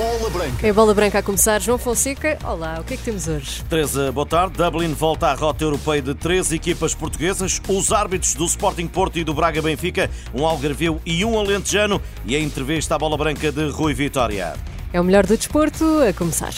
Bola Branca. É bola branca a começar. João Fonseca, olá, o que é que temos hoje? Teresa, boa tarde. Dublin volta à rota europeia de três equipas portuguesas. Os árbitros do Sporting Porto e do Braga Benfica, um algarvio e um alentejano. E a entrevista à bola branca de Rui Vitória. É o melhor do desporto a começar.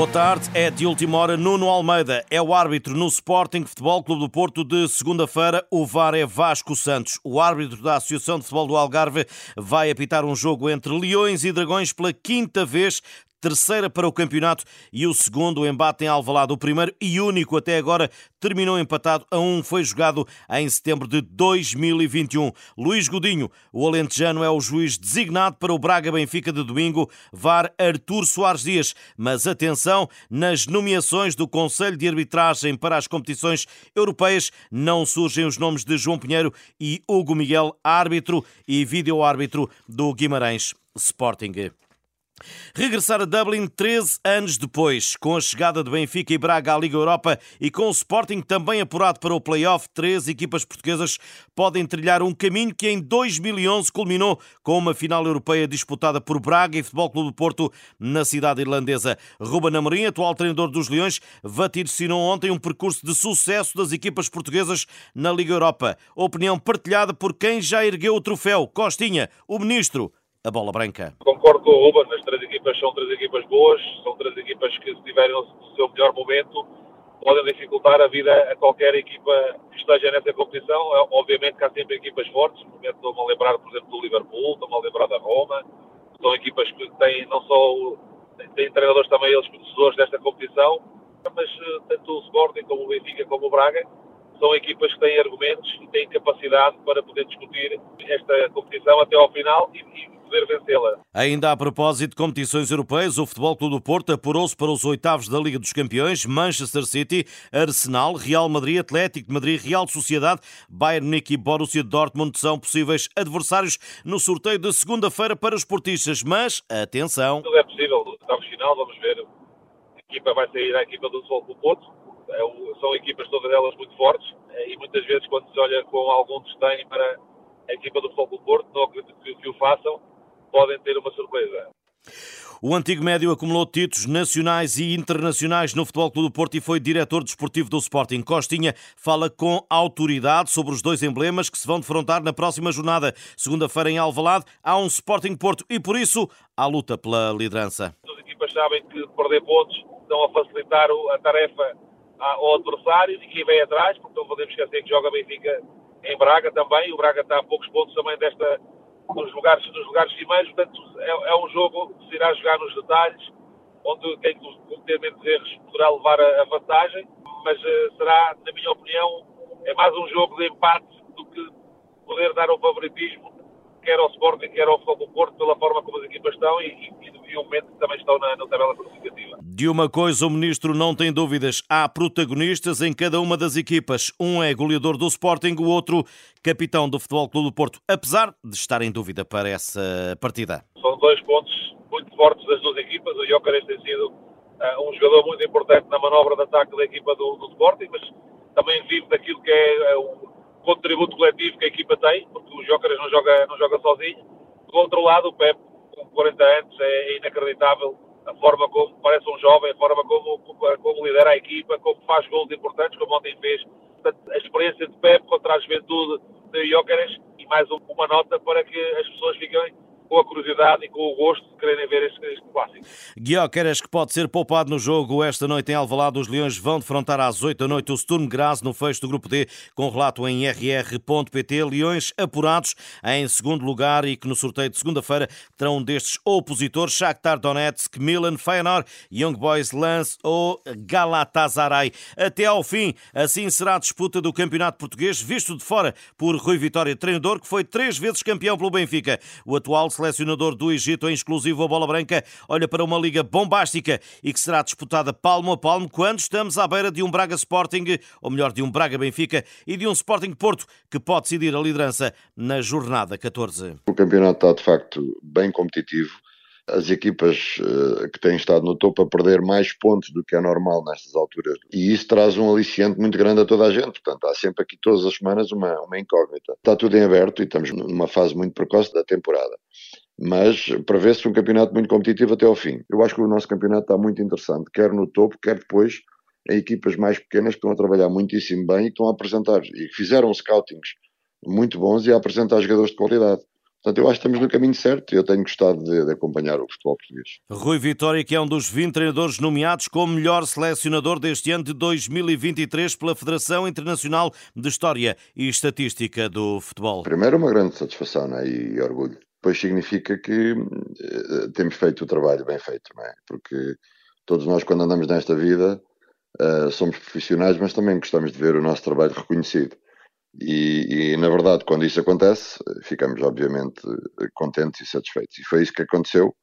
Boa tarde, é de última hora. Nuno Almeida é o árbitro no Sporting Futebol Clube do Porto de segunda-feira. O VAR é Vasco Santos. O árbitro da Associação de Futebol do Algarve vai apitar um jogo entre Leões e Dragões pela quinta vez terceira para o campeonato e o segundo embate em Alvalade. O primeiro e único até agora terminou empatado a um, foi jogado em setembro de 2021. Luís Godinho, o alentejano, é o juiz designado para o Braga Benfica de domingo, VAR Artur Soares Dias. Mas atenção, nas nomeações do Conselho de Arbitragem para as competições europeias não surgem os nomes de João Pinheiro e Hugo Miguel, árbitro e vídeo-árbitro do Guimarães Sporting. Regressar a Dublin 13 anos depois, com a chegada de Benfica e Braga à Liga Europa e com o Sporting também apurado para o play-off, três equipas portuguesas podem trilhar um caminho que em 2011 culminou com uma final europeia disputada por Braga e Futebol Clube do Porto na cidade irlandesa. Ruben Amorim, atual treinador dos Leões, vaticinou ontem um percurso de sucesso das equipas portuguesas na Liga Europa. Opinião partilhada por quem já ergueu o troféu, Costinha, o ministro a bola branca. Concordo com o Ruben, as três equipas são três equipas boas, são três equipas que se tiverem o seu melhor momento podem dificultar a vida a qualquer equipa que esteja nessa competição. É, obviamente que há sempre equipas fortes, no momento estou-me a lembrar, por exemplo, do Liverpool, estou-me a lembrar da Roma, são equipas que têm não só têm treinadores também eles conhecedores desta competição, mas eh, tanto o Sporting como o Benfica como o Braga são equipas que têm argumentos e têm capacidade para poder discutir esta competição até ao final e, e poder vencê-la. Ainda a propósito de competições europeias, o Futebol Clube do Porto apurou-se para os oitavos da Liga dos Campeões, Manchester City, Arsenal, Real Madrid, Atlético de Madrid, Real Sociedade, Bayern Munique e Borussia Dortmund são possíveis adversários no sorteio de segunda-feira para os portistas, mas atenção. Tudo é possível, estamos final, vamos ver. A equipa vai sair a equipa do Futebol Clube do Porto, é são equipas todas elas muito fortes e muitas vezes quando se olha com algum desdém para a equipa do Futebol do Porto, não acredito que, que o façam, podem ter uma surpresa. O antigo médio acumulou títulos nacionais e internacionais no Futebol Clube do Porto e foi diretor desportivo do Sporting. Costinha fala com autoridade sobre os dois emblemas que se vão defrontar na próxima jornada. Segunda-feira em Alvalade há um Sporting Porto e por isso há luta pela liderança. As equipas sabem que perder pontos estão a facilitar a tarefa ao adversário e quem vem atrás, porque não podemos esquecer que joga Benfica em Braga também. O Braga está a poucos pontos também desta nos lugares, nos lugares cimeiros, portanto é, é, um jogo que se irá jogar nos detalhes, onde quem cometer menos erros poderá levar a, a vantagem, mas uh, será, na minha opinião, é mais um jogo de empate do que poder dar um favoritismo quer ao Sporting, quer ao Futebol do Porto, pela forma como as equipas estão e, e, e o momento que também estão na, na tabela classificativa. De uma coisa o Ministro não tem dúvidas, há protagonistas em cada uma das equipas. Um é goleador do Sporting, o outro capitão do Futebol Clube do Porto, apesar de estar em dúvida para essa partida. São dois pontos muito fortes das duas equipas. O Jóqueres tem sido uh, um jogador muito importante na manobra de ataque da equipa do, do Sporting, mas também vive daquilo que é uh, contributo coletivo que a equipa tem, porque o Jóqueres não joga, não joga sozinho. Do outro lado, o Pep, com 40 anos, é inacreditável a forma como parece um jovem, a forma como, como lidera a equipa, como faz gols importantes, como ontem fez. Portanto, a experiência de Pep contra a juventude de Jóqueres e mais uma nota para que as pessoas fiquem com a curiosidade e com o gosto de quererem ver este, este clássico. Guióqueres, que pode ser poupado no jogo esta noite em Alvalade, os Leões vão defrontar às 8 da noite o Sturm Graz no fecho do Grupo D, com relato em rr.pt. Leões apurados em segundo lugar e que no sorteio de segunda-feira terão um destes opositores, Shakhtar Donetsk, Milan, Feyenoord, Young Boys, Lance ou Galatasaray. Até ao fim, assim será a disputa do Campeonato Português, visto de fora por Rui Vitória, treinador que foi três vezes campeão pelo Benfica. O atual selecionador do Egito, em exclusivo a Bola Branca, olha para uma liga bombástica e que será disputada palmo a palmo quando estamos à beira de um Braga Sporting, ou melhor, de um Braga Benfica e de um Sporting Porto, que pode decidir a liderança na jornada 14. O campeonato está de facto bem competitivo as equipas uh, que têm estado no topo a perder mais pontos do que é normal nestas alturas. E isso traz um aliciente muito grande a toda a gente. Portanto, há sempre aqui todas as semanas uma, uma incógnita. Está tudo em aberto e estamos numa fase muito precoce da temporada. Mas prevê-se um campeonato muito competitivo até ao fim. Eu acho que o nosso campeonato está muito interessante, quer no topo, quer depois em equipas mais pequenas que estão a trabalhar muitíssimo bem e estão a apresentar, e fizeram scoutings muito bons e a apresentar jogadores de qualidade. Portanto, eu acho que estamos no caminho certo e eu tenho gostado de, de, acompanhar o futebol português. Rui Vitória, que é um dos 20 treinadores nomeados como melhor selecionador deste ano de 2023 pela Federação Internacional de História e Estatística do Futebol. Primeiro, uma grande satisfação né, e, e orgulho. Depois significa que uh, temos feito o trabalho bem feito, não é? Porque todos nós, quando andamos nesta vida, uh, somos profissionais, mas também gostamos de ver o nosso trabalho reconhecido. E, e, na verdade, quando isso acontece, ficamos obviamente contentes e satisfeitos. E foi isso que aconteceu.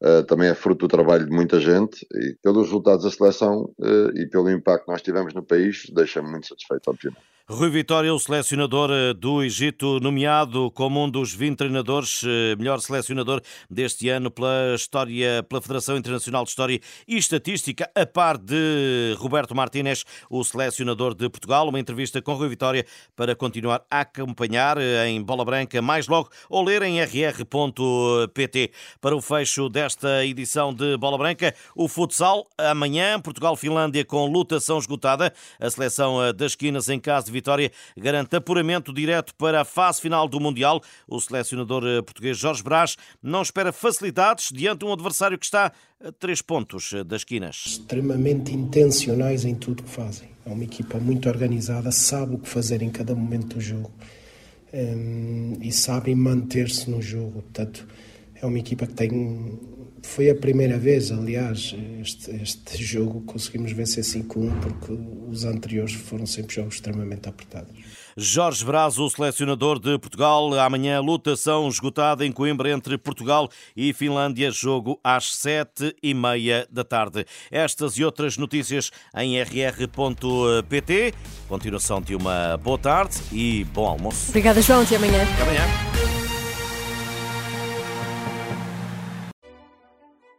Uh, também é fruto do trabalho de muita gente e pelos resultados da seleção uh, e pelo impacto que nós tivemos no país, deixa-me muito satisfeito, obviamente. Rui Vitória, o selecionador eh, do Egito, nomeado como um dos 20 treinadores, eh, melhor selecionador deste ano pela história, pela Federação Internacional de História e Estatística, a par de Roberto Martínez, o selecionador de Portugal. Uma entrevista com Rui Vitória para continuar a acompanhar eh, em Bola Branca, mais logo, ou ler em rr.pt. Para o fecho desta edição de Bola Branca, o futsal, amanhã, Portugal-Finlândia com lutação esgotada, a seleção das esquinas em casa de vitória garante apuramento direto para a fase final do Mundial. O selecionador eh, português Jorge Brás não espera facilidades diante de um adversário que está a três pontos eh, das quinas. Extremamente intencionais em tudo que fazem. É uma equipa muito organizada, sabe o que fazer em cada momento do jogo um, ehm, e sabem manter-se no jogo. Portanto, é uma equipa que tem. Foi a primeira vez, aliás, este, este jogo conseguimos vencer 5-1 porque os anteriores foram sempre jogos extremamente apertados. Jorge Braz, o selecionador de Portugal. Amanhã, lutação esgotada em Coimbra entre Portugal e Finlândia. Jogo às sete e meia da tarde. Estas e outras notícias em rr.pt. Continuação de uma boa tarde e bom almoço. Obrigada, João. Até amanhã. Até amanhã.